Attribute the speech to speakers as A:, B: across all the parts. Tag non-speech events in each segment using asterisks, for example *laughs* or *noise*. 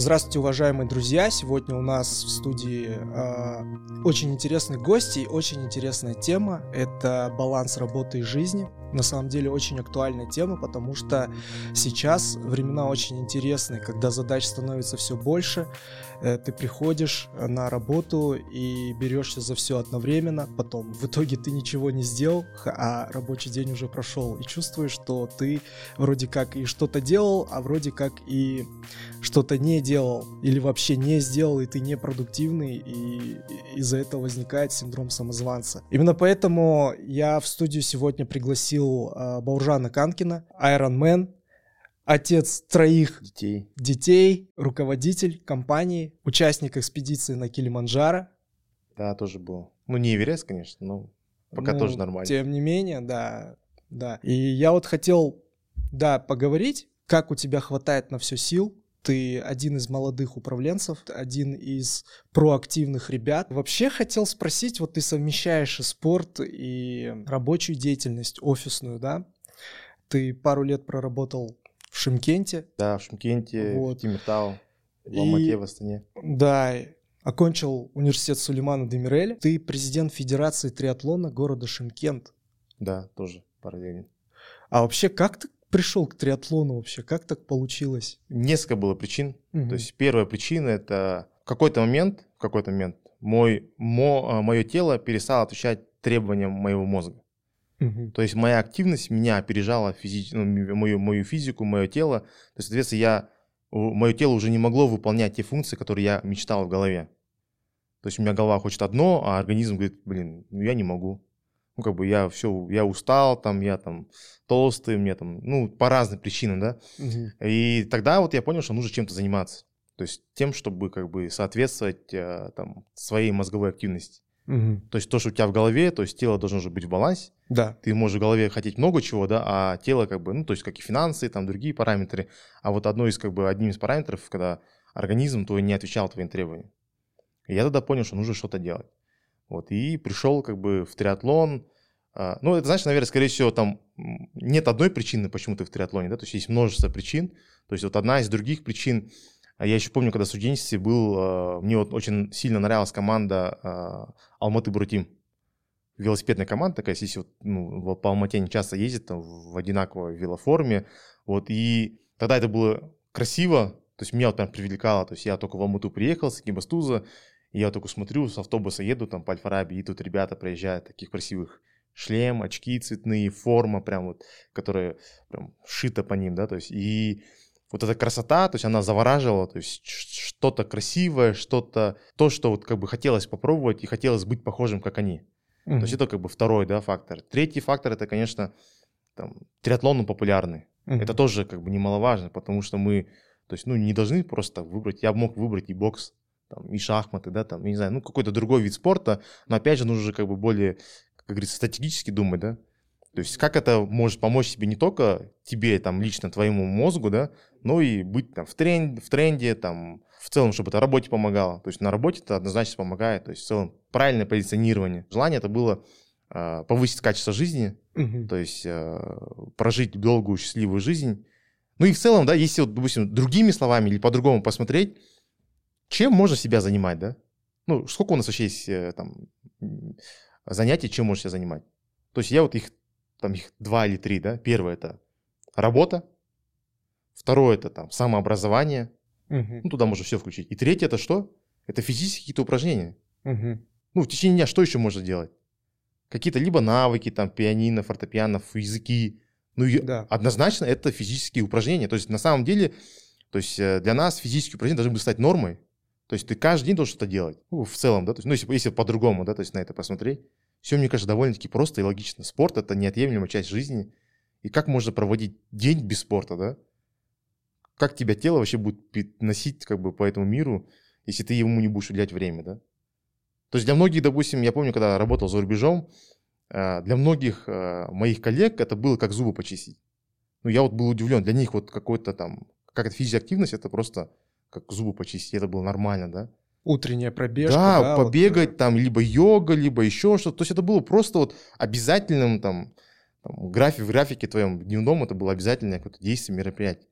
A: Здравствуйте, уважаемые друзья! Сегодня у нас в студии э, очень интересный гость и очень интересная тема. Это баланс работы и жизни. На самом деле очень актуальная тема, потому что сейчас времена очень интересные, когда задач становится все больше. Э, ты приходишь на работу и берешься за все одновременно, потом в итоге ты ничего не сделал, а рабочий день уже прошел, и чувствуешь, что ты вроде как и что-то делал, а вроде как и что-то не делал или вообще не сделал, и ты непродуктивный, и из-за этого возникает синдром самозванца. Именно поэтому я в студию сегодня пригласил э, Бауржана Канкина, Iron Man, отец троих
B: детей.
A: детей, руководитель компании, участник экспедиции на Килиманджаро.
B: Да, тоже был. Ну, не Эверест, конечно, но пока
A: Ну,
B: тоже нормально.
A: Тем не менее, да, да. И я вот хотел, да, поговорить, как у тебя хватает на все сил. Ты один из молодых управленцев, один из проактивных ребят. Вообще хотел спросить, вот ты совмещаешь и спорт, и рабочую деятельность, офисную, да? Ты пару лет проработал в Шимкенте,
B: Да, в Шымкенте,
A: Вот.
B: в Тимиртау, в
A: И-
B: Алмате, в Астане.
A: да, окончил университет Сулеймана Демиреля. Ты президент Федерации триатлона города Шимкент.
B: Да, тоже параллельно.
A: А вообще, как ты пришел к триатлону вообще? Как так получилось?
B: Несколько было причин.
A: Мгм.
B: То есть первая причина это в какой-то момент, в какой-то момент мой, мо, мое тело перестало отвечать требованиям моего мозга.
A: Мгм.
B: То есть моя активность меня опережала физи- ну, мою, мою физику, мое тело. То есть, соответственно, я, мое тело уже не могло выполнять те функции, которые я мечтал в голове. То есть у меня голова хочет одно, а организм говорит, блин, ну я не могу. Ну, как бы я все, я устал, там, я там толстый, мне там, ну, по разным причинам, да.
A: Мгм.
B: И тогда вот я понял, что нужно чем-то заниматься. То есть тем, чтобы как бы соответствовать э, там, своей мозговой активности.
A: Мгм.
B: То есть то, что у тебя в голове, то есть тело должно же быть в балансе
A: Да.
B: ты можешь в голове хотеть много чего, да, а тело как бы, ну, то есть как и финансы, там другие параметры, а вот одно из как бы одним из параметров, когда организм твой не отвечал твоим требованиям. И я тогда понял, что нужно что-то делать. Вот, и пришел как бы в триатлон. А, Ну, это, знаешь, наверное, скорее всего, там нет одной причины, почему ты в триатлоне, да, то есть есть множество причин. То есть вот одна из других причин, а я еще помню, когда в студенчестве был, а, мне вот очень сильно нравилась команда Алматы Бурутим велосипедная команда такая, здесь вот, ну, по Алмате они часто ездят там, в одинаковой велоформе, вот, и тогда это было красиво, то есть меня вот прям привлекало, то есть я только в Алмату приехал с Гибастуза, и я только смотрю, с автобуса еду там по Альфараби, и тут ребята проезжают таких красивых, шлем, очки цветные, форма прям вот, которая прям шита по ним, да, то есть, и вот эта красота, то есть она завораживала, то есть что-то красивое, что-то, то, что вот как бы хотелось попробовать и хотелось быть похожим, как они. То есть это как бы второй, да, фактор. Третий фактор это, конечно, там, триатлон он популярный.
A: Мгм.
B: Это тоже как бы немаловажно, потому что мы, то есть, ну, не должны просто выбрать. Я мог выбрать и бокс, там, и шахматы, да, там, я не знаю, ну, какой-то другой вид спорта, но опять же нужно же как бы более, как говорится, стратегически думать, да. То есть как это может помочь тебе не только тебе, там, лично твоему мозгу, да, но и быть там в тренде, в тренде, там, в целом, чтобы это работе помогало. То есть на работе это однозначно помогает. То есть в целом правильное позиционирование. Желание это было а, повысить качество жизни,
A: Мгм.
B: то есть э, прожить долгую счастливую жизнь. Ну и в целом, да, если вот, допустим, другими словами или по-другому посмотреть, чем можно себя занимать, да? Ну, сколько у нас вообще есть э, там занятий, чем можно себя занимать? То есть я вот их, там их два или три, да? Первое это работа, второе это там самообразование,
A: Мгм.
B: ну туда можно все включить. И третье это что? Это физические какие-то упражнения.
A: Мгм.
B: Ну, в течение дня что еще можно делать? Какие-то либо навыки, там, пианино, фортепиано, языки. Ну, и
A: Да.
B: однозначно это физические упражнения. То есть, на самом деле, то есть, э, для нас физические упражнения должны были стать нормой. То есть, ты каждый день должен что-то делать. Ну, в целом, да. То есть, ну, если, если по-другому, да, то есть, на это посмотреть. Все, мне кажется, довольно-таки просто и логично. Спорт – это неотъемлемая часть жизни. И как можно проводить день без спорта, да? Как тебя тело вообще будет носить как бы по этому миру, если ты ему не будешь уделять время, да? То есть для многих, допустим, я помню, когда работал за рубежом, э, для многих э, моих коллег это было как зубы почистить. Ну, я вот был удивлен. Для них вот какой-то там, какая-то физическая активность, это просто как зубы почистить. Это было нормально, да?
A: Утренняя пробежка.
B: да,
A: вот,
B: побегать
A: э,
B: там, либо йога, либо еще что-то. То есть это было просто вот обязательным там, там график, в графике твоем дневном это было обязательное какое-то действие, мероприятие.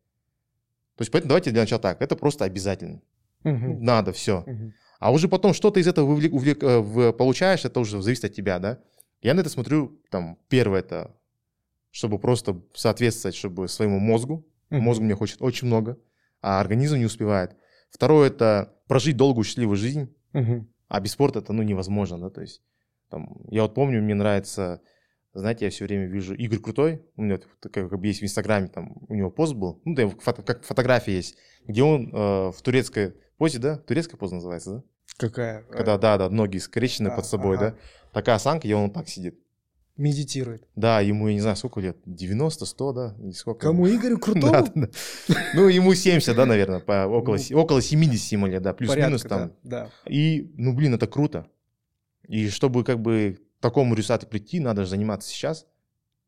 B: То есть, поэтому давайте для начала так, это просто обязательно.
A: Мгм.
B: Надо, все.
A: Мгм.
B: А уже потом, что ты из этого вовлек- увлек- э, в- получаешь, это уже зависит от тебя, да. Я на это смотрю, там, первое это, чтобы просто соответствовать, чтобы своему мозгу.
A: Мгм.
B: Мозг мне хочет очень много, а организм не успевает. Второе это прожить долгую счастливую жизнь,
A: Мгм.
B: а без спорта это, ну, невозможно, да, то есть, там, я вот помню, мне нравится, знаете, я все время вижу Игорь Крутой, у меня такая, как бы есть в Инстаграме, там, у него пост был, ну, да, фото- как фотография есть, где он э, в турецкой позе, да, турецкая поза называется, да?
A: Какая?
B: Когда, да, да, ноги скрещены
A: А,
B: под собой,
A: ага.
B: да, такая осанка, и он так сидит.
A: Медитирует.
B: Да, ему, я не знаю, сколько лет, 90, 100, да, или сколько?
A: Кому Игорю *laughs* Крутому?
B: да, да. Ну, ему 70, да, наверное, по, около,
A: Ну,
B: около 70 ему лет, да, плюс-минус там.
A: да, да.
B: И, ну, блин, это круто. И чтобы как бы к такому результату прийти, надо же заниматься сейчас.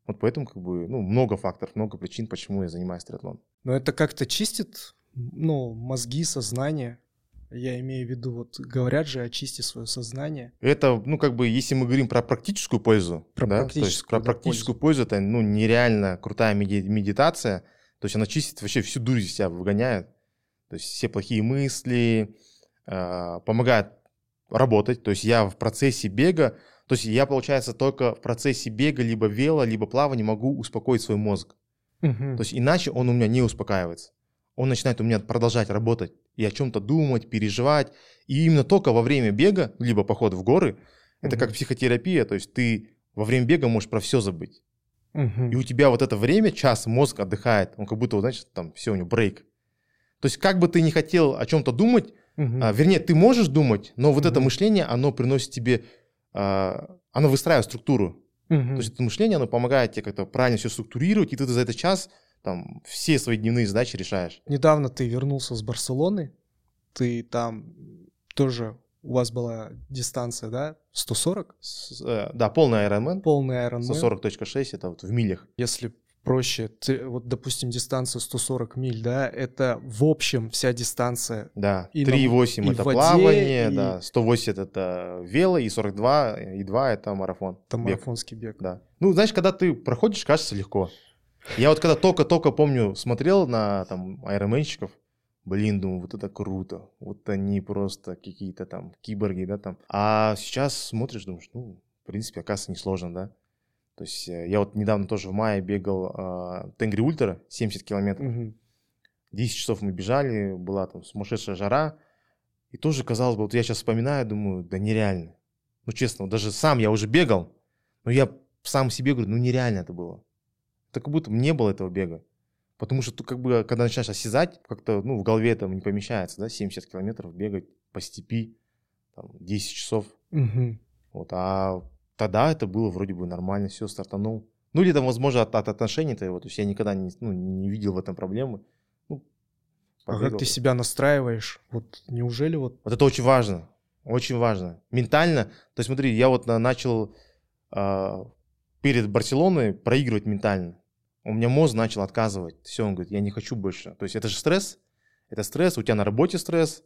B: Вот поэтому как бы, ну, много факторов, много причин, почему я занимаюсь триатлоном.
A: Но это как-то чистит, ну, мозги, сознание. Я имею в виду, вот говорят же, очисти свое сознание.
B: Это, ну, как бы, если мы говорим про практическую пользу,
A: Про
B: да, то есть
A: практическую,
B: про
A: да,
B: практическую пользу, это, ну, нереально крутая меди- медитация, то есть она чистит вообще всю дурь из себя выгоняет, то есть все плохие мысли, э, помогает работать, то есть я в процессе бега, то есть я, получается, только в процессе бега, либо вело, либо плавания могу успокоить свой мозг.
A: Мгм.
B: То есть иначе он у меня не успокаивается. Он начинает у меня продолжать работать и о чем-то думать, переживать. И именно только во время бега, либо похода в горы, это как психотерапия, то есть ты во время бега можешь про все забыть.
A: Мгм.
B: И у тебя вот это время, час, мозг отдыхает, он как будто, знаешь, там все, у него брейк. То есть как бы ты не хотел о чем-то думать,
A: Мгм.
B: а, вернее, ты можешь думать, но вот это
A: Мгм.
B: мышление, оно приносит тебе, а, оно выстраивает структуру.
A: Мгм.
B: То есть это мышление, оно помогает тебе как-то правильно все структурировать, и ты за этот час там все свои дневные задачи решаешь.
A: Недавно ты вернулся с Барселоны, ты там тоже, у вас была дистанция, да, 140?
B: С- э, да, полный Ironman,
A: Полный Ironman.
B: 140.6, это вот в милях.
A: Если проще, ты, вот, допустим, дистанция 140 миль, да, это в общем вся дистанция.
B: Да,
A: И на-
B: 3,8
A: и
B: это
A: воде,
B: плавание,
A: и-
B: да, 180 это вело, и 42, и 2 это марафон.
A: Это
B: бег.
A: марафонский бег.
B: Да. Ну, знаешь, когда ты проходишь, кажется легко. Я вот когда только-только, помню, смотрел на там айронменщиков, блин, думаю, вот это круто. Вот они просто какие-то там киборги, да, там. А сейчас смотришь, думаешь, ну, в принципе, оказывается, несложно, да. То есть э, я вот недавно тоже в мае бегал э, Тенгри Ультра, 70 километров.
A: Мгм.
B: 10 часов мы бежали, была там сумасшедшая жара. И тоже казалось бы, вот я сейчас вспоминаю, думаю, да нереально. Ну, честно, вот даже сам я уже бегал, но я сам себе говорю, ну, нереально это было. Это как будто не было этого бега. Потому что, ты как бы, когда начинаешь осязать, как-то, ну, в голове это не помещается, да, 70 километров бегать по степи, там, 10 часов.
A: Мгм.
B: Вот, а тогда это было вроде бы нормально, все, стартанул. Ну, или там, возможно, от, от отношений твоего, то есть я никогда не, ну, не видел в этом проблемы. Ну,
A: А как ты себя настраиваешь? Вот неужели вот...
B: Вот это очень важно, очень важно. Ментально, то есть смотри, я вот на- начал а, перед Барселоной проигрывать ментально. У меня мозг начал отказывать. Все, он говорит, я не хочу больше. То есть это же стресс, это стресс, у тебя на работе стресс,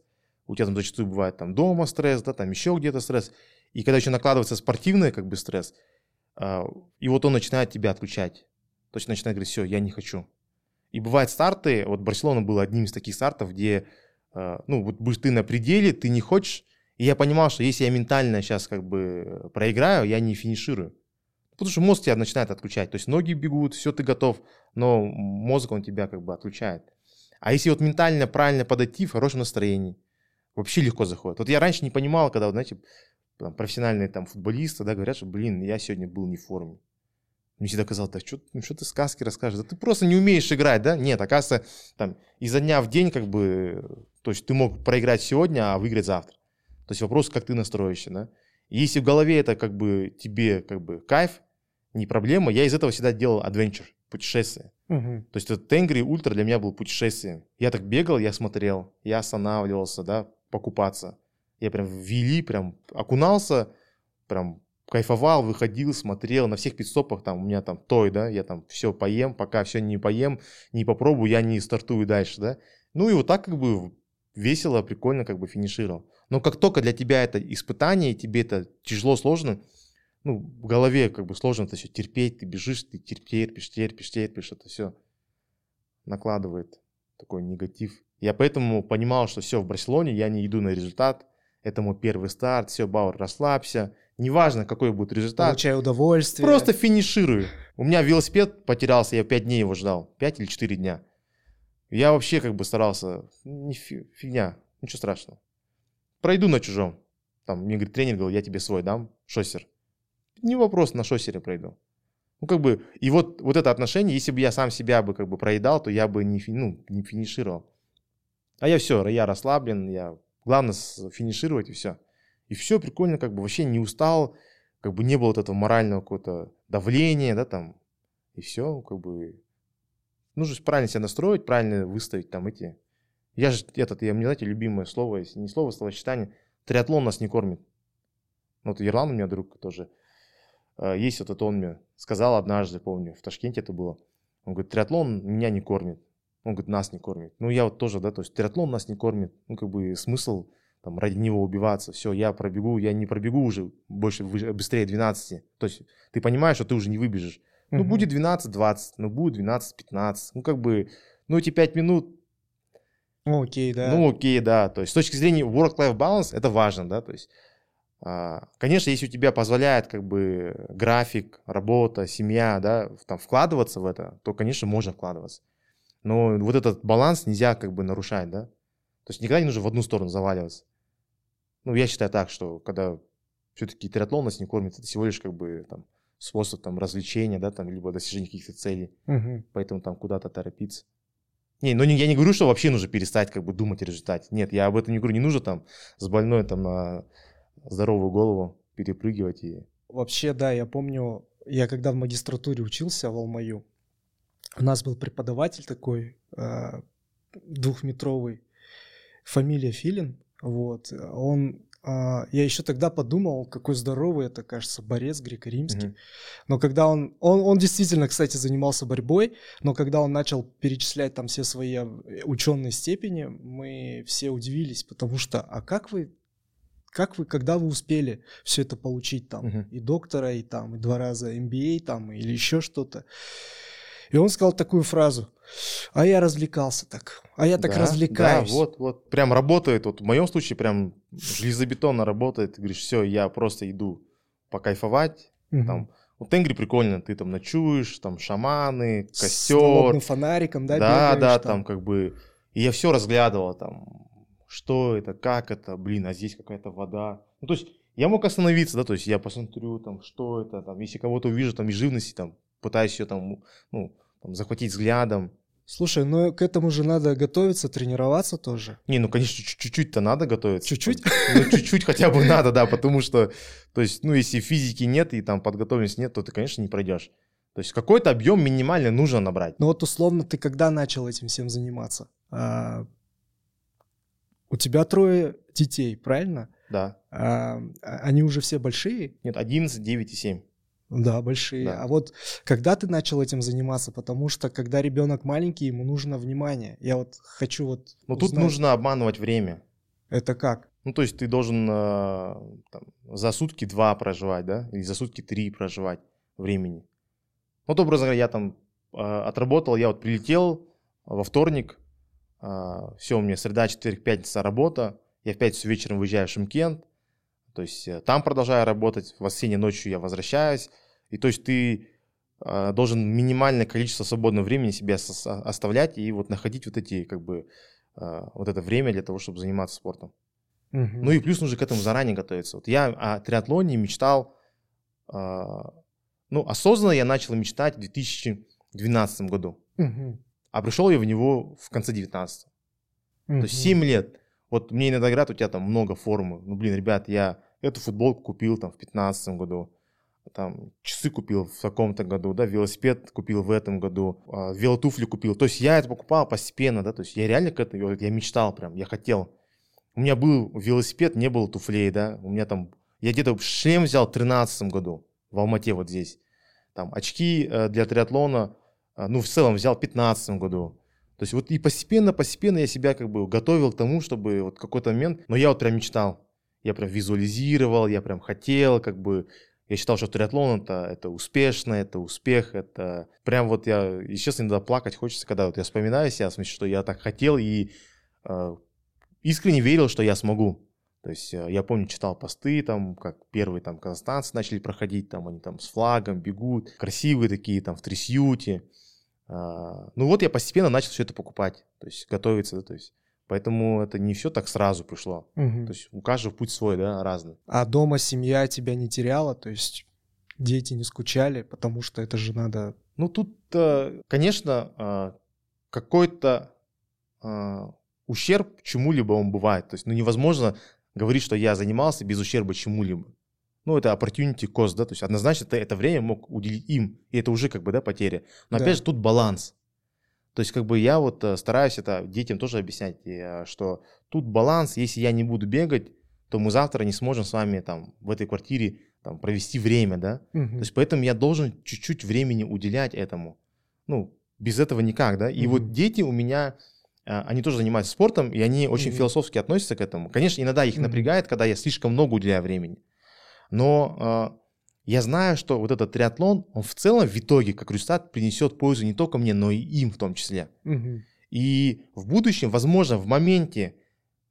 B: у тебя там зачастую бывает там дома стресс, да, там еще где-то стресс. И когда еще накладывается спортивный как бы стресс, а, и вот он начинает тебя отключать. То есть начинает говорить, все, я не хочу. И бывают старты, вот Барселона был одним из таких стартов, где, э, ну, вот будешь ты на пределе, ты не хочешь. И я понимал, что если я ментально сейчас как бы проиграю, я не финиширую. Потому что мозг тебя начинает отключать. То есть ноги бегут, все, ты готов, но мозг, он тебя как бы отключает. А если вот ментально правильно подойти, в хорошем настроении, вообще легко заходит. Вот я раньше не понимал, когда, вот, знаете, там, профессиональные там футболисты, да, говорят, что, блин, я сегодня был не в форме. Мне всегда казалось, да что, ну, что ты сказки расскажешь? Да ты просто не умеешь играть, да? Нет, оказывается, там, изо дня в день, как бы, то есть ты мог проиграть сегодня, а выиграть завтра. То есть вопрос, как ты настроишься, да? И если в голове это как бы тебе как бы кайф, не проблема, я из этого всегда делал adventure, путешествие.
A: Мгм.
B: То есть этот Тенгри Ультра для меня был путешествием. Я так бегал, я смотрел, я останавливался, да, покупаться. Я прям вели, прям окунался, прям кайфовал, выходил, смотрел на всех пидстопах, там у меня там той, да, я там все поем, пока все не поем, не попробую, я не стартую дальше, да. Ну и вот так как бы весело, прикольно как бы финишировал. Но как только для тебя это испытание, тебе это тяжело, сложно, ну, в голове как бы сложно это все терпеть, ты бежишь, ты терпишь, терпишь, терпишь, это все накладывает. Такой негатив. Я поэтому понимал, что все, в Барселоне я не иду на результат, это мой первый старт, все, Бауэр, расслабься, неважно, какой будет результат.
A: Получаю удовольствие.
B: Просто финиширую. У меня велосипед потерялся, я 5 дней его ждал, 5 или 4 дня. Я вообще как бы старался, не фигня, ничего страшного. Пройду на чужом. Там мне говорит, тренер говорил, я тебе свой дам, шоссер. Не вопрос, на шоссере пройду. Ну, как бы, и вот, вот это отношение, если бы я сам себя бы как бы проедал, то я бы не, ну, не финишировал. А я все, я расслаблен, я, главное финишировать и все. И все прикольно, как бы вообще не устал, как бы не было вот этого морального какого-то давления, да, там, и все, как бы, нужно правильно себя настроить, правильно выставить там эти, я же этот, я, мне, знаете, любимое слово, не слово, словосочетание, триатлон нас не кормит. Ну, вот Ерлан у меня друг тоже, есть вот это он мне сказал однажды, помню, в Ташкенте это было. Он говорит, триатлон меня не кормит. Он говорит, нас не кормит. Ну, я вот тоже, да, то есть триатлон нас не кормит. Ну, как бы смысл там ради него убиваться. Все, я пробегу, я не пробегу уже больше, быстрее 12. То есть ты понимаешь, что ты уже не выбежишь. Ну, угу. будет 12-20, ну, будет 12-15. Ну, как бы, ну, эти 5 минут.
A: Ну, окей, да.
B: Ну, окей, да. То есть с точки зрения work-life balance это важно, да, то есть Конечно, если у тебя позволяет как бы график, работа, семья, да, там вкладываться в это, то, конечно, можно вкладываться. Но вот этот баланс нельзя как бы нарушать, да. То есть никогда не нужно в одну сторону заваливаться. Ну, я считаю так, что когда все-таки триатлон нас не кормит, это всего лишь как бы там способ там развлечения, да, там, либо достижения каких-то целей.
A: Угу.
B: Поэтому там куда-то торопиться. Не, ну я не говорю, что вообще нужно перестать как бы думать о результате. Нет, я об этом не говорю. Не нужно там с больной там на здоровую голову перепрыгивать и...
A: Вообще, да, я помню, я когда в магистратуре учился в Алмаю, у нас был преподаватель такой, э, двухметровый, фамилия Филин, вот, он а, я еще тогда подумал, какой здоровый это, кажется, борец греко-римский. Mm-hmm. Но когда он, он, он действительно, кстати, занимался борьбой, но когда он начал перечислять там все свои э, ученые степени, мы все удивились, потому что, а как вы, как вы, когда вы успели все это получить там, mm-hmm. и доктора, и там, и два раза MBA там, или еще что-то. И он сказал такую фразу, а я развлекался так, а я так да, развлекаюсь.
B: Да, вот, вот, прям работает, вот в моем случае прям железобетонно работает, ты говоришь, все, я просто иду покайфовать, угу. там, вот Тенгри прикольно, ты там ночуешь, там шаманы, костер.
A: С фонариком, да,
B: Да, да, там. там как бы, и я все разглядывал, там, что это, как это, блин, а здесь какая-то вода. Ну, то есть я мог остановиться, да, то есть я посмотрю, там, что это, там, если кого-то увижу, там, из живности, там, пытаюсь ее там, ну, там, захватить взглядом.
A: Слушай, ну к этому же надо готовиться, тренироваться тоже.
B: Не, ну, конечно, чуть-чуть-то надо готовиться.
A: Чуть-чуть?
B: Ну, чуть-чуть хотя бы надо, да, потому что, то есть, ну, если физики нет и там подготовленности нет, то ты, конечно, не пройдешь. То есть какой-то объем минимально нужно набрать.
A: Ну вот условно ты когда начал этим всем заниматься? У тебя трое детей, правильно?
B: Да.
A: А, а они уже все большие?
B: Нет, 11, 9 и 7.
A: Да, большие. Да. А вот когда ты начал этим заниматься? Потому что когда ребенок маленький, ему нужно внимание. Я вот хочу вот.
B: Ну тут нужно обманывать время.
A: Это как?
B: Ну то есть ты должен э, там, за сутки два проживать, да, или за сутки три проживать времени. Вот образно говоря, я там э, отработал, я вот прилетел во вторник, все, у меня среда, четверг, пятница работа, я в пятницу вечером выезжаю в Шимкент, то есть э, там продолжаю работать, в воскресенье ночью я возвращаюсь, и то есть ты э, должен минимальное количество свободного времени себе оставлять и вот находить вот эти, как бы, э, вот это время для того, чтобы заниматься спортом. Угу. Ну и плюс нужно к этому заранее готовиться. Вот я о триатлоне мечтал, ну, осознанно я начал мечтать в 2012 году.
A: Угу.
B: А пришел я в него в конце 19 угу. То есть 7 лет. Вот мне иногда говорят, у тебя там много формы. Ну, блин, ребят, я эту футболку купил там в 15 году там часы купил в таком-то году, да, велосипед купил в этом году, э, велотуфли купил. То есть я это покупал постепенно, да, то есть я реально к этому, я мечтал прям, я хотел. У меня был велосипед, не было туфлей, да, у меня там, я где-то шлем взял в 13 году в Алмате вот здесь. Там очки э, для триатлона, ну, в целом взял в 15 году. То есть вот и постепенно, постепенно я себя как бы готовил к тому, чтобы вот какой-то момент, но я вот прям мечтал, я прям визуализировал, я прям хотел, как бы Я считал, что триатлон это, это успешно, это успех, это прям вот я, и честно, иногда плакать хочется, когда вот я вспоминаю себя, в смысле, что я так хотел и э, искренне верил, что я смогу. То есть э, я помню, читал посты, там, как первые там казахстанцы начали проходить, там они там с флагом бегут, красивые такие, там в трясюте. А, ну вот я постепенно начал все это покупать, то есть готовиться, да, то есть Поэтому это не все так сразу пришло.
A: Мгм.
B: То есть у каждого путь свой, да, разный.
A: А дома семья тебя не теряла, то есть дети не скучали, потому что это же надо...
B: Ну тут, э, конечно, а, какой-то а, ущерб чему-либо он бывает. То есть, ну невозможно говорить, что я занимался без ущерба чему-либо. Ну, это opportunity cost, да, то есть однозначно ты это время мог уделить им, и это уже как бы, да, потеря. Но
A: Да.
B: опять же тут баланс. То есть как бы я вот э, стараюсь это детям тоже объяснять, э, что тут баланс, если я не буду бегать, то мы завтра не сможем с вами там в этой квартире там провести время, да.
A: Мгм.
B: То есть поэтому я должен чуть-чуть времени уделять этому. Ну, без этого никак, да. И вот
A: Мгм.
B: дети у меня, а, они тоже занимаются спортом, и они очень
A: Мгм.
B: философски относятся к этому. Конечно, иногда их
A: Мгм.
B: напрягает, когда я слишком много уделяю времени. Но а, я знаю, что вот этот триатлон, он в целом в итоге, как результат, принесет пользу не только мне, но и им в том числе.
A: Мгм.
B: И в будущем, возможно, в моменте,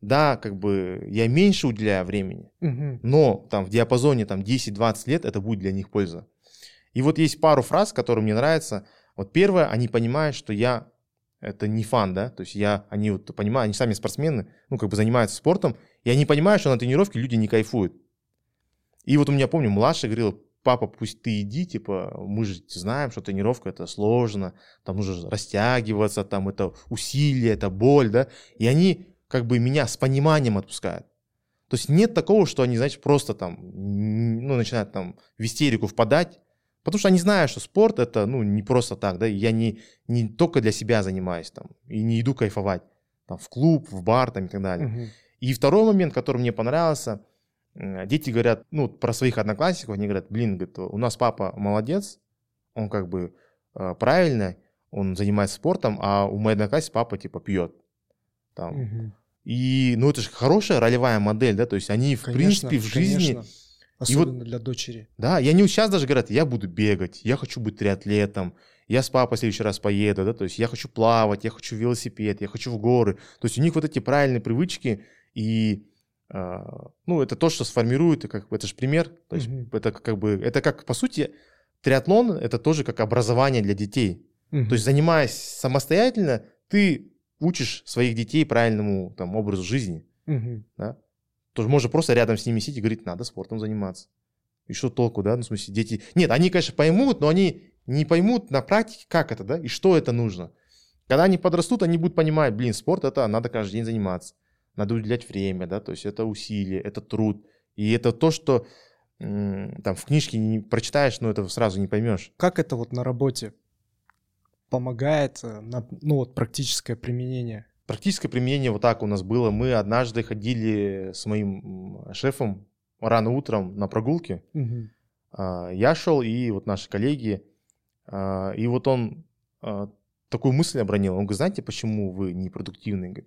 B: да, как бы я меньше уделяю времени,
A: Мгм.
B: но там в диапазоне там 10-20 лет это будет для них польза. И вот есть пару фраз, которые мне нравятся. Вот первое, они понимают, что я это не фан, да, то есть я, они вот понимают, они сами спортсмены, ну, как бы занимаются спортом, и они понимают, что на тренировке люди не кайфуют. И вот у меня, помню, младший говорил, папа, пусть ты иди, типа, мы же знаем, что тренировка это сложно, там нужно растягиваться, там это усилие, это боль, да, и они как бы меня с пониманием отпускают. То есть нет такого, что они, знаете, просто там, ну, начинают там в истерику впадать, потому что они знают, что спорт это, ну, не просто так, да, я не, не только для себя занимаюсь там, и не иду кайфовать, там, в клуб, в бар, там, и так далее.
A: Мгм.
B: И второй момент, который мне понравился, дети говорят, ну, про своих одноклассников, они говорят, блин, говорит, у нас папа молодец, он как бы э, правильно, он занимается спортом, а у моей одноклассницы папа, типа, пьет. Там.
A: Мгм.
B: И, ну, это же хорошая ролевая модель, да, то есть они, в
A: Конечно,
B: принципе, в жизни,
A: конечно.
B: И вот-
A: Особенно для дочери.
B: да, и они сейчас даже говорят, я буду бегать, я хочу быть триатлетом, я с папой в следующий раз поеду, да, то есть я хочу плавать, я хочу велосипед, я хочу в горы. То есть у них вот эти правильные привычки, и, ну, это то, что сформирует, и как, бы это же пример, то есть
A: Мгм.
B: это как бы, это как, по сути, триатлон, это тоже как образование для детей.
A: Мгм.
B: То есть занимаясь самостоятельно, ты учишь своих детей правильному там, образу жизни.
A: Мгм.
B: Да? То есть можно просто рядом с ними сидеть и говорить, надо спортом заниматься. И что толку, да? Ну, в смысле, дети... Нет, они, конечно, поймут, но они не поймут на практике, как это, да, и что это нужно. Когда они подрастут, они будут понимать, блин, спорт это надо каждый день заниматься. Надо уделять время, да, то есть это усилие, это труд. И это то, что там в книжке не прочитаешь, но это сразу не поймешь.
A: Как это вот на работе помогает, э, ну вот практическое применение?
B: Практическое применение вот так у нас было. Мы однажды ходили с моим шефом рано утром на прогулке.
A: Мгм.
B: А, Я шел, и вот наши коллеги, а, и вот он а, такую мысль обронил. Он говорит, знаете, почему вы непродуктивны?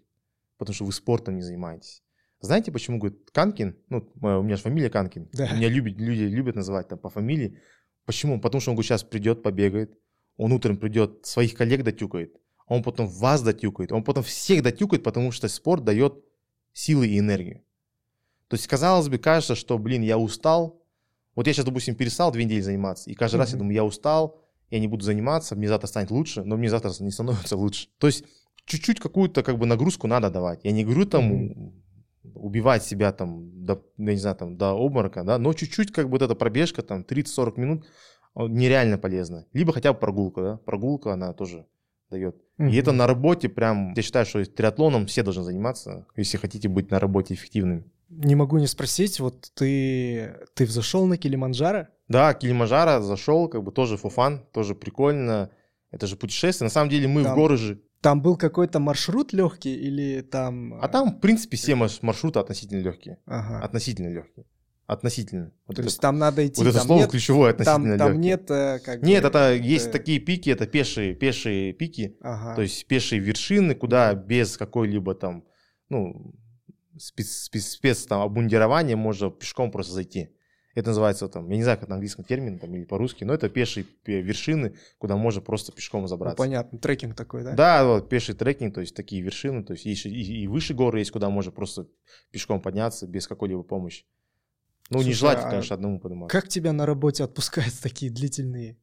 B: Потому что вы спортом не занимаетесь. Знаете, почему, говорит, Канкин, ну, у меня же фамилия Канкин,
A: Да.
B: меня любят, люди любят называть там по фамилии. Почему? Потому что он, говорит, сейчас придет, побегает, он утром придет, своих коллег дотюкает, он потом вас дотюкает, он потом всех дотюкает, потому что спорт дает силы и энергию. То есть, казалось бы, кажется, что, блин, я устал. Вот я сейчас, допустим, перестал две недели заниматься, и каждый раз я думаю, я устал, я не буду заниматься, мне завтра станет лучше, но мне завтра не становится лучше. То есть, чуть-чуть какую-то как бы нагрузку надо давать. Я не говорю там убивать себя там, до, я не знаю, там, до обморока, да, но чуть-чуть как бы вот эта пробежка, там, 30-40 минут, нереально полезно. Либо хотя бы прогулка, да, прогулка, она тоже дает. И это на работе прям, я считаю, что триатлоном все должны заниматься, если хотите быть на работе эффективными.
A: Не могу не спросить, вот ты, ты взошел на Килиманджаро?
B: Да, Килиманджаро зашел, как бы тоже фуфан, тоже прикольно. Это же путешествие. На самом деле мы
A: Там-
B: в горы же.
A: Там был какой-то маршрут легкий или там...
B: А там, в принципе, все маршруты относительно легкие.
A: Ага.
B: Относительно легкие. Относительно. Вот
A: То
B: это,
A: есть там надо идти,
B: вот это
A: там
B: слово
A: нет,
B: ключевое
A: там,
B: относительно
A: там
B: легкие.
A: нет э, как
B: Нет,
A: бы,
B: это есть
A: э,
B: такие пики, это пешие, пешие пики,
A: Ага.
B: то есть пешие вершины, куда без какой-либо там, ну, спец, спец, спец там обмундирования можно пешком просто зайти. Это называется там, я не знаю, как на английском термин там, или по-русски, но это пешие вершины, куда можно просто пешком
A: Ну,
B: забраться.
A: понятно, трекинг такой, да?
B: Да, вот пеший трекинг, то есть такие вершины, то есть есть и, и выше горы есть, куда можно просто пешком подняться без какой-либо помощи. Ну,
A: Слушай,
B: нежелательно,
A: а
B: конечно, одному подниматься.
A: Как тебя на работе отпускают такие длительные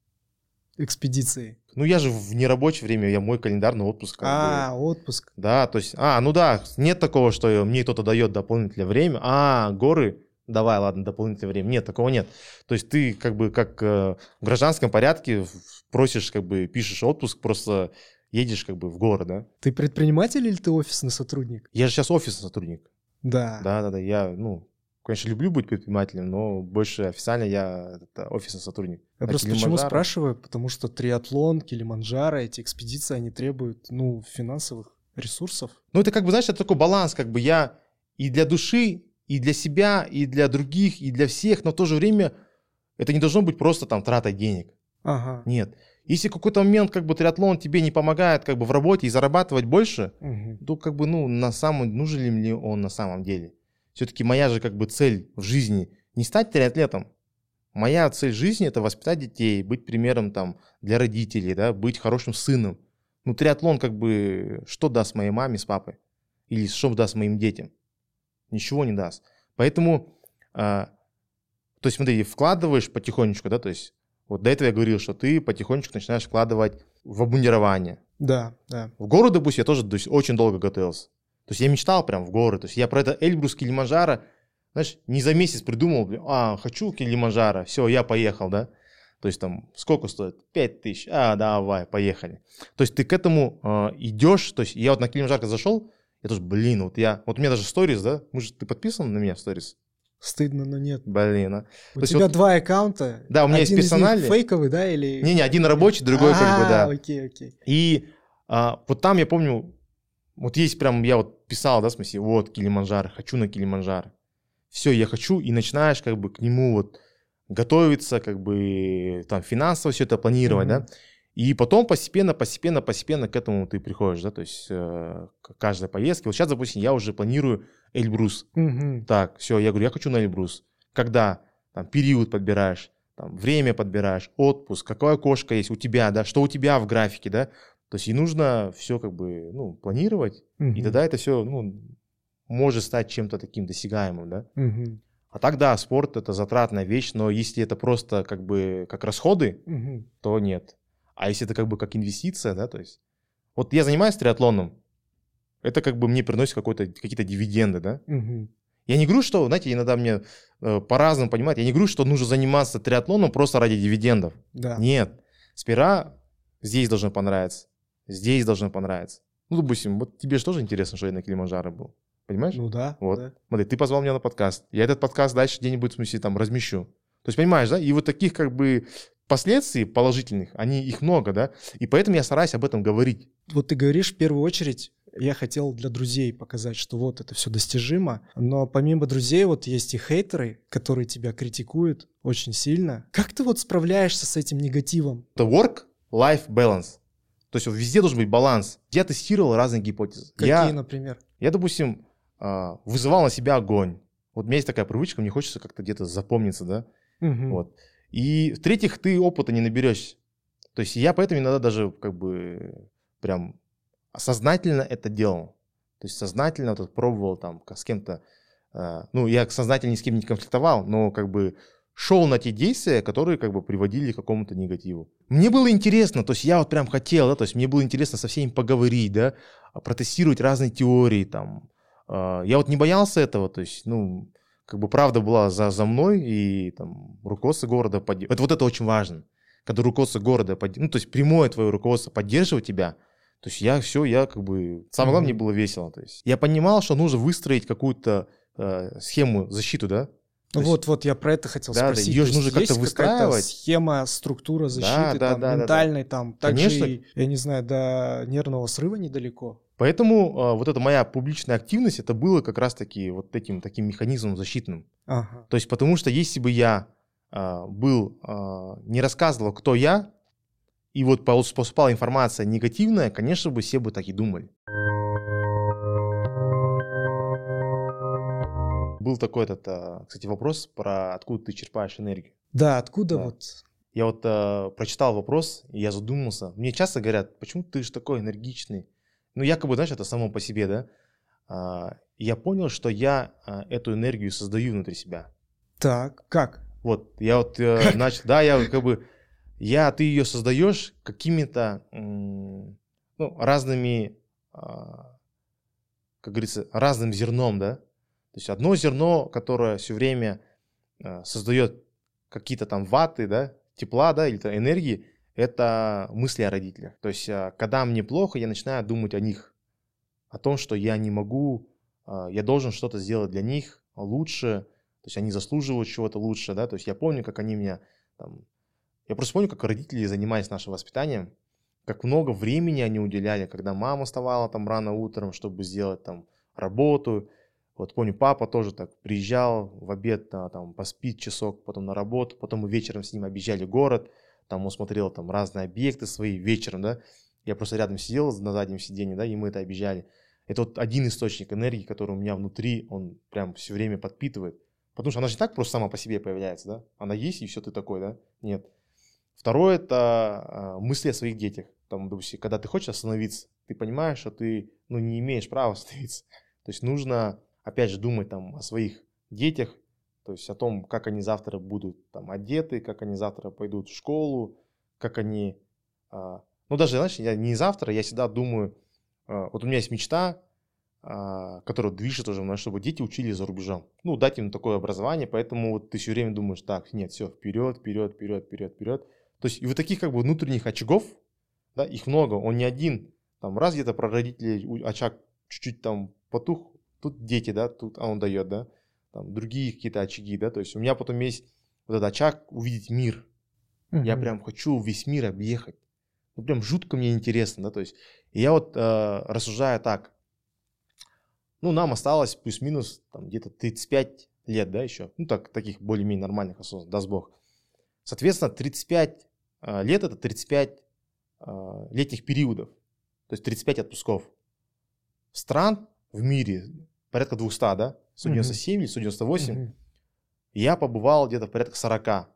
A: экспедиции?
B: Ну, я же в нерабочее время, я мой календарный отпуск. как бы.
A: А, отпуск.
B: Да, то есть, а, ну да, нет такого, что мне кто-то дает дополнительное время. А, горы, давай, ладно, дополнительное время. Нет, такого нет. То есть ты как бы как э, в гражданском порядке просишь, как бы пишешь отпуск, просто едешь как бы в горы, да.
A: Ты предприниматель или ты офисный сотрудник?
B: Я же сейчас офисный сотрудник.
A: Да.
B: Да, да, да, я, ну, конечно, люблю быть предпринимателем, но больше официально я это, офисный сотрудник.
A: Я
B: На
A: просто почему спрашиваю, потому что триатлон, Килиманджаро, эти экспедиции, они требуют, ну, финансовых ресурсов.
B: Ну, это как бы, знаешь, это такой баланс, как бы я и для души, и для себя, и для других, и для всех, но в то же время это не должно быть просто там трата денег.
A: Ага.
B: Нет. Если в какой-то момент как бы триатлон тебе не помогает как бы в работе и зарабатывать больше,
A: Мгм.
B: то как бы, ну, на самом, нужен ли он на самом деле? Все-таки моя же как бы цель в жизни не стать триатлетом. Моя цель жизни это воспитать детей, быть примером там для родителей, да, быть хорошим сыном. Ну, триатлон как бы что даст моей маме с папой? Или что даст моим детям? Ничего не даст. Поэтому, а, то есть смотри, вкладываешь потихонечку, да, то есть вот до этого я говорил, что ты потихонечку начинаешь вкладывать в обмундирование.
A: Да, да.
B: В горы, допустим, я тоже то есть, очень долго готовился. То есть я мечтал прям в горы. То есть я про это Эльбрус, Килиманджаро, знаешь, не за месяц придумал, блин, а, хочу Килиманджаро, все, я поехал, да. То есть там сколько стоит? Пять тысяч. А, давай, поехали. То есть ты к этому э, идешь. То есть я вот на Килиманджаро зашел, я тоже, блин, вот я, вот у меня даже сторис, да? Мы же, ты подписан на меня в сторис?
A: Стыдно, но нет.
B: Блин, а.
A: У
B: То есть
A: тебя
B: вот-
A: два аккаунта.
B: Да, у меня есть
A: Один них
B: персональный.
A: фейковый, да, или...
B: Не-не, один рабочий, другой как бы, да.
A: А, окей, окей.
B: И а, вот там я помню, вот есть прям, я вот писал, да, в смысле, вот Килиманджаро, хочу на Килиманджаро. Все, я хочу, и начинаешь как бы к нему вот готовиться, как бы там финансово все это планировать,
A: Мгм.
B: да. И потом постепенно, постепенно, постепенно к этому ты приходишь, да, то есть э, к каждой поездке. Вот сейчас, допустим, я уже планирую Эльбрус.
A: Мгм.
B: Так, все, я говорю, я хочу на Эльбрус. Когда? Там период подбираешь, там, время подбираешь, отпуск, какая кошка есть у тебя, да, что у тебя в графике, да. То есть и нужно все как бы, ну, планировать, и
A: Мгм.
B: тогда это все, ну, может стать чем-то таким досягаемым, да.
A: Мгм.
B: А так, да, спорт это затратная вещь, но если это просто как бы как расходы,
A: Мгм.
B: то нет. А если это как бы как инвестиция, да, то есть... Вот я занимаюсь триатлоном, это как бы мне приносит какой-то, какие-то дивиденды, да.
A: Мгм.
B: Я не говорю, что, знаете, иногда мне э, по-разному понимать, я не говорю, что нужно заниматься триатлоном просто ради дивидендов.
A: Да.
B: Нет. Сперва здесь должно понравиться, здесь должно понравиться. Ну, допустим, вот тебе же тоже интересно, что я на Килиманджаро был. Понимаешь?
A: Ну да.
B: Вот.
A: да.
B: Смотри, ты позвал меня на подкаст. Я этот подкаст дальше где-нибудь, в смысле, там, размещу. То есть, понимаешь, да? И вот таких, как бы, последствий положительных, они, их много, да? И поэтому я стараюсь об этом говорить.
A: Вот ты говоришь, в первую очередь, я хотел для друзей показать, что вот это все достижимо. Но помимо друзей, вот есть и хейтеры, которые тебя критикуют очень сильно. Как ты вот справляешься с этим негативом?
B: Это work-life balance. То есть, вот везде должен быть баланс. Я тестировал разные гипотезы.
A: Какие,
B: я,
A: например?
B: я, допустим, а, вызывал на себя огонь. Вот у меня есть такая привычка, мне хочется как-то где-то запомниться, да?
A: Мгм.
B: Вот. И в-третьих, ты опыта не наберешься. То есть я поэтому иногда даже как бы прям сознательно это делал. То есть сознательно вот пробовал там с кем-то, э, ну я сознательно ни с кем не конфликтовал, но как бы шел на те действия, которые как бы приводили к какому-то негативу. Мне было интересно, то есть я вот прям хотел, да, то есть мне было интересно со всеми поговорить, да, а, протестировать разные теории там. А, Я вот не боялся этого, то есть, ну, как бы правда была за, за мной, и там руководство города поддерживает. Это вот это очень важно. Когда руководство города, подд- ну, то есть прямое твое руководство поддерживает тебя, то есть я все, я как бы... Самое главное, мне было весело. То есть я понимал, что нужно выстроить какую-то э, схему защиты, да? То есть-
A: Вот, вот я про это хотел
B: Да, да,
A: спросить.
B: её
A: То
B: же нужно как-то выстраивать.
A: схема, структура защиты,
B: да,
A: там,
B: да, да, да.
A: ментальной, там, также,
B: Конечно.
A: я не знаю, до нервного срыва недалеко.
B: Поэтому э, вот эта моя публичная активность, это было как раз-таки вот этим таким механизмом защитным.
A: Ага.
B: То есть потому что если бы я а, был, а, не рассказывал, кто я, и вот поступала информация негативная, конечно бы все бы так и думали. Был такой этот, кстати, вопрос про откуда ты черпаешь энергию.
A: Да, откуда
B: Да.
A: вот?
B: Я вот э, прочитал вопрос, и я задумался. Мне часто говорят, почему ты же такой энергичный? Ну, якобы, знаешь, это само по себе, да? А, я понял, что я а, эту энергию создаю внутри себя.
A: Так, как?
B: Вот, я вот э, начал, да, я как бы, я, ты ее создаешь какими-то, ну, разными, а, как говорится, разным зерном, да? То есть одно зерно, которое все время а, создает какие-то там ваты, да, тепла, да, или энергии, это мысли о родителях. То есть, а, когда мне плохо, я начинаю думать о них, о том, что я не могу, а, я должен что-то сделать для них лучше, то есть они заслуживают чего-то лучше, да, то есть я помню, как они меня там, я просто помню, как родители занимались нашим воспитанием, как много времени они уделяли, когда мама вставала там рано утром, чтобы сделать там работу, вот помню, папа тоже так приезжал в обед, да, там поспит часок, потом на работу, потом мы вечером с ним объезжали город, там он смотрел там разные объекты свои вечером, да, я просто рядом сидел на заднем сиденье, да, и мы это объезжали. Это вот один источник энергии, который у меня внутри, он прям все время подпитывает. Потому что она же не так просто сама по себе появляется, да? Она есть, и все, ты такой, да? Нет. Второе – это а, мысли о своих детях. Там, допустим, когда ты хочешь остановиться, ты понимаешь, что ты ну, не имеешь права *laughs* остановиться. То есть нужно, опять же, думать там о своих детях, то есть о том, как они завтра будут там одеты, как они завтра пойдут в школу, как они... а, ну, даже, знаешь, я не завтра, я всегда думаю, а, вот у меня есть мечта, а, которая движет уже чтобы дети учились за рубежом. Ну, дать им такое образование, поэтому вот ты все время думаешь, так, нет, все, вперед, вперед, вперед, вперед, вперед. То есть и вот таких как бы внутренних очагов, да, их много, он не один. Там раз где-то про родителей очаг чуть-чуть там потух, тут дети, да, тут а он дает, да, там другие какие-то очаги, да, то есть у меня потом есть вот этот очаг увидеть мир. Я
A: Мгм.
B: прям хочу весь мир объехать. Ну, прям жутко мне интересно, да, то есть. Я вот э, рассуждаю так. Ну, нам осталось плюс-минус там где-то 35 лет, да, еще. Ну, так, таких более-менее нормальных осознанных, даст Бог. Соответственно, 35 э, лет это 35 э, летних периодов. То есть 35 отпусков. Стран в мире порядка 200, да? 197 или 198.
A: Мгм.
B: Я побывал где-то порядка 40.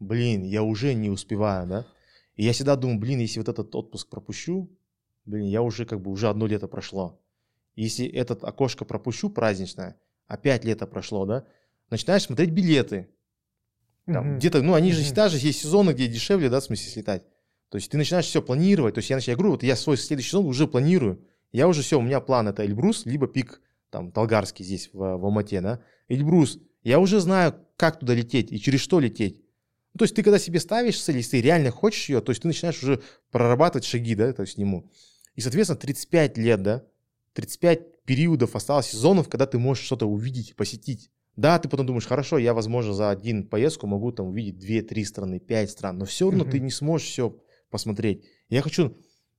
B: Блин, я уже не успеваю, да? И я всегда думаю, блин, если вот этот отпуск пропущу, блин, я уже как бы уже одно лето прошло. Если этот окошко пропущу праздничное, опять лето прошло, да? Начинаешь смотреть билеты. Там,
A: Мгм.
B: Где-то, ну, они же всегда же есть сезоны, где дешевле, да, в смысле слетать. То есть ты начинаешь все планировать. То есть я, начинаю, я говорю, вот я свой следующий сезон уже планирую. Я уже все, у меня план это Эльбрус, либо пик там Толгарский здесь в, в Алмате, да. Эльбрус. Я уже знаю, как туда лететь и через что лететь. Ну, то есть ты когда себе ставишь цель, если ты реально хочешь ее, то есть ты начинаешь уже прорабатывать шаги, да, то есть нему. И, соответственно, 35 лет, да, 35 периодов осталось сезонов, когда ты можешь что-то увидеть, посетить. Да, ты потом думаешь, хорошо, я, возможно, за один поездку могу там увидеть 2-3 страны, 5 стран, но все равно
A: Мгм.
B: ты не сможешь все посмотреть. Я хочу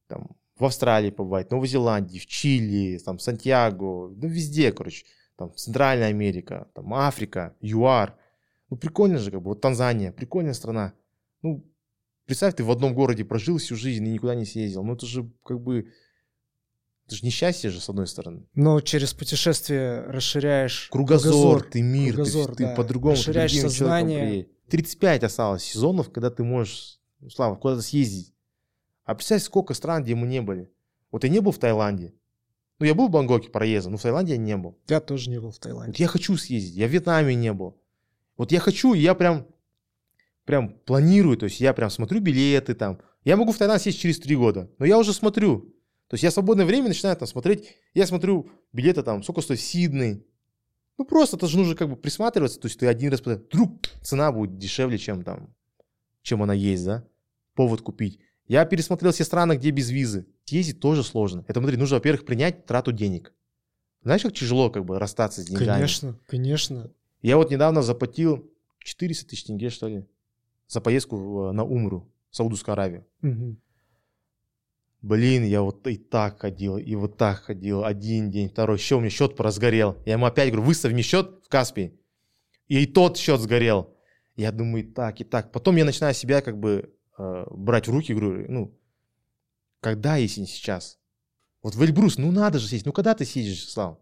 B: там в Австралии побывать, в Новой Зеландии, в Чили, там, Сантьяго, ну, везде, короче. Там, Центральная Америка, там, Африка, ЮАР. Ну, прикольно же, как бы, вот Танзания, прикольная страна. Ну, представь, ты в одном городе прожил всю жизнь и никуда не съездил. Ну, это же, как бы, это же несчастье же, с одной стороны.
A: Но через путешествие расширяешь
B: Кругозор, ты мир, ты-
A: кругозор,
B: ты,
A: да.
B: по-другому, ты
A: Расширяешь
B: другим человеком
A: сознание.
B: приедешь. 35 осталось сезонов, когда ты можешь, ну, Слава, куда-то съездить. А представь, сколько стран, где мы не были. Вот я не был в Таиланде. Ну, я был в Бангкоке проездом, но в Таиланде я не был.
A: Я тоже не был в
B: Вот
A: Таиланде.
B: я хочу съездить, я в Вьетнаме не был. Вот я хочу, и я прям, прям планирую, то есть я прям смотрю билеты там. Я могу в Таиланд съездить через три года, но я уже смотрю. То есть я в свободное время начинаю там смотреть, я смотрю билеты там, сколько стоит Сидней. Ну просто, это же нужно как бы присматриваться, то есть ты один раз, вдруг цена будет дешевле, чем там, чем она есть, да? Повод купить. Я пересмотрел все страны, где без визы. Ездить тоже сложно. Это, смотри, нужно, во-первых, принять трату денег. Знаешь, как тяжело как бы расстаться с деньгами?
A: Конечно, конечно.
B: Я вот недавно заплатил 400 тысяч тенге, что ли, за поездку в- на Умру, Саудовскую Аравию.
A: Мгм.
B: Блин, я вот и так ходил, и вот так ходил. Один день, второй. Еще у меня счет поразгорел. Я ему опять говорю, выставь мне счет в Каспий. И тот счет сгорел. Я думаю, и так, и так. Потом я начинаю себя как бы э, брать в руки, говорю, ну, когда, если не сейчас? Вот в Эльбрус, ну надо же сесть. Ну когда ты съедешь, Слав?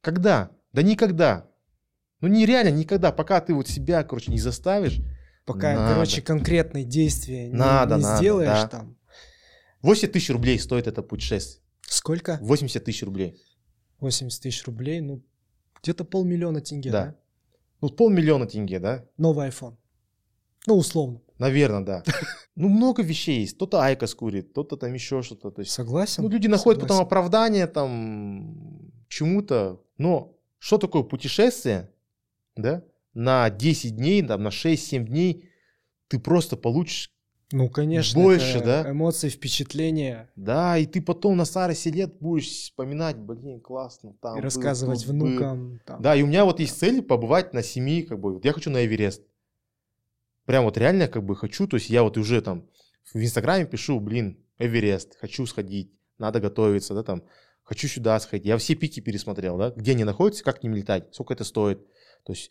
B: Когда? Да никогда. Ну нереально никогда, пока ты вот себя, короче, не заставишь.
A: Пока,
B: Надо.
A: короче, конкретные действия не-
B: Надо,
A: не,
B: надо,
A: сделаешь
B: да.
A: там.
B: 80 тысяч рублей стоит это путешествие.
A: Сколько?
B: 80 тысяч рублей.
A: 80 тысяч рублей, ну, где-то полмиллиона тенге, да?
B: Да. Ну, полмиллиона тенге, да?
A: Новый iPhone. Ну, условно.
B: Наверное, да. *laughs* Ну, много вещей есть. Кто-то айкос курит, кто-то там еще что-то. То есть,
A: Согласен?
B: ну, люди находят потом
A: Согласен.
B: оправдание там чему-то. Но что такое путешествие, да? На 10 дней, там, на 6-7 дней ты просто получишь
A: Ну, конечно.
B: больше, да?
A: Эмоции, впечатления.
B: Да, и ты потом на старости лет будешь вспоминать, блин, классно. Там
A: и
B: был,
A: рассказывать
B: тут был.
A: внукам. там.
B: Да, и у меня вот есть цель побывать на семи, как бы, вот я хочу на Эверест. Прям вот реально как бы хочу, то есть я вот уже там в Инстаграме пишу, блин, Эверест, хочу сходить, надо готовиться, да, там, хочу сюда сходить. Я все пики пересмотрел, да, где они находятся, как к ним летать, сколько это стоит. То есть,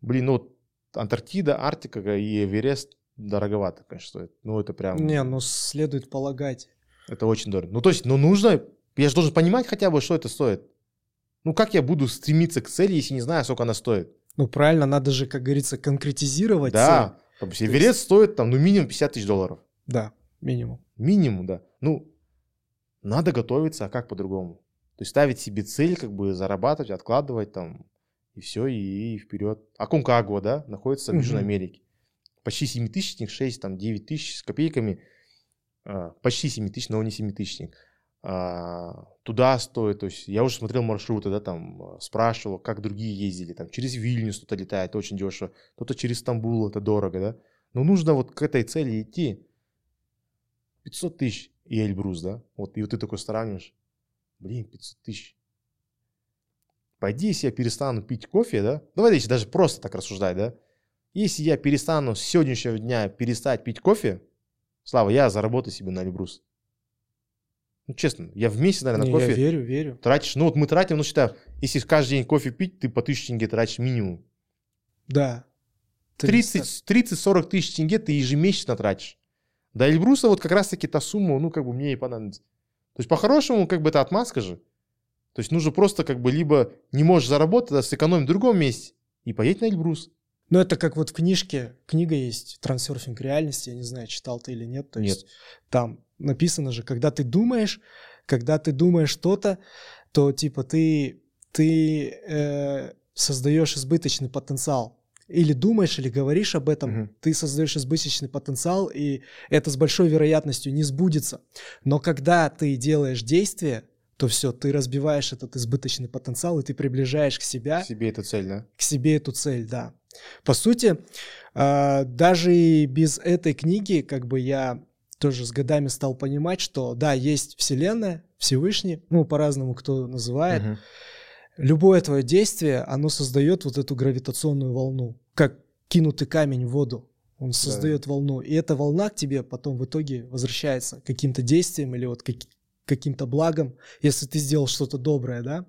B: блин, ну, вот Антарктида, Арктика и Эверест дороговато, конечно, стоит. Ну, это прям,
A: Не, ну, следует полагать.
B: это очень дорого. Ну, то есть, ну, нужно, я же должен понимать хотя бы, что это стоит. Ну, как я буду стремиться к цели, если не знаю, сколько она стоит?
A: Ну, правильно, надо же, как говорится, конкретизировать
B: Да, допустим, Эверест стоит там, ну, минимум 50 тысяч долларов.
A: Да, минимум.
B: Минимум, да. Ну, надо готовиться, а как по-другому? То есть ставить себе цель, как бы зарабатывать, откладывать там, и все, и, вперед. А Конкагуа, да, находится в Южной
A: Мгм.
B: Америке. Почти 7 тысячник, 6, там, 9 тысяч с копейками. А, почти 7 тысяч, но не 7 тысячник. А, туда стоит, то есть я уже смотрел маршруты, да, там, а, спрашивал, как другие ездили, там, через Вильнюс кто-то летает, очень дешево, кто-то через Стамбул, это дорого, да. Но нужно вот к этой цели идти. 500 тысяч и Эльбрус, да? Вот, и вот ты такой сравниваешь. Блин, 500 тысяч. Пойди, если я перестану пить кофе, да? Давай если даже просто так рассуждать, да? Если я перестану с сегодняшнего дня перестать пить кофе, Слава, я заработаю себе на Эльбрус. Ну, честно, я в месяц, наверное,
A: Не,
B: на
A: я
B: кофе
A: верю, верю.
B: тратишь. Ну, вот мы тратим, ну, считай, если каждый день кофе пить, ты по 1000 тенге тратишь минимум.
A: Да.
B: 30 30-40 тысяч тенге ты ежемесячно тратишь. До Эльбруса вот как раз-таки та сумма, ну, как бы мне и понадобится. То есть, по-хорошему, как бы это отмазка же. То есть, нужно просто как бы либо не можешь заработать, а сэкономить в другом месте и поедь на Эльбрус.
A: Ну, это как вот в книжке, книга есть «Трансерфинг реальности», я не знаю, читал ты или нет. То
B: Нет.
A: есть там написано же, когда ты думаешь, когда ты думаешь что-то, то типа ты, ты э, создаешь избыточный потенциал. Или думаешь, или говоришь об этом,
B: Мгм.
A: ты создаешь избыточный потенциал, и это с большой вероятностью не сбудется. Но когда ты делаешь действие, то все, ты разбиваешь этот избыточный потенциал, и ты приближаешь к себя
B: Себе эта цель, да?
A: к себе эту цель, да. По сути, а, даже без этой книги, как бы я тоже с годами стал понимать, что да, есть Вселенная, Всевышний, ну, по-разному кто называет.
B: Мгм.
A: Любое твое действие, оно создает вот эту гравитационную волну, как кинутый камень в воду. Он создает волну, и эта волна к тебе потом в итоге возвращается каким-то действием или вот каки- каким-то благом, если ты сделал что-то доброе, да?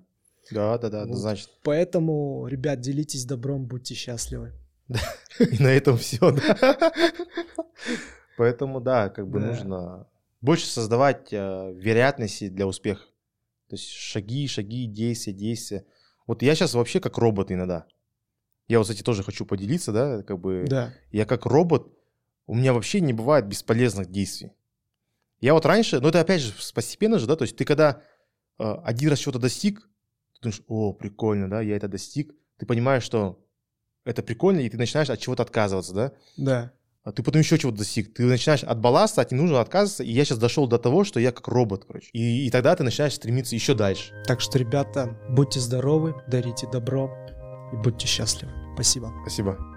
B: Да, да, да,
A: Вот.
B: значит.
A: Поэтому, ребят, делитесь добром, будьте счастливы. *laughs*
B: И на этом все, да. *laughs* Поэтому, да, как бы
A: Да.
B: нужно больше создавать э, вероятности для успеха. То есть шаги, шаги, действия, действия. Вот я сейчас вообще как робот иногда. Я вот, кстати, тоже хочу поделиться, да, как бы
A: Да.
B: я как робот, у меня вообще не бывает бесполезных действий. Я вот раньше, ну это опять же постепенно же, да, то есть ты когда э, один раз чего-то достиг, ты думаешь, о, прикольно, да, я это достиг, ты понимаешь, что это прикольно, и ты начинаешь от чего-то отказываться, да,
A: Да.
B: А ты потом еще чего-то достиг, ты начинаешь от балласта, от ненужного отказываться, и я сейчас дошел до того, что я как робот, короче, и, и тогда ты начинаешь стремиться еще дальше.
A: Так что, ребята, будьте здоровы, дарите добро и будьте счастливы. Спасибо.
B: Спасибо.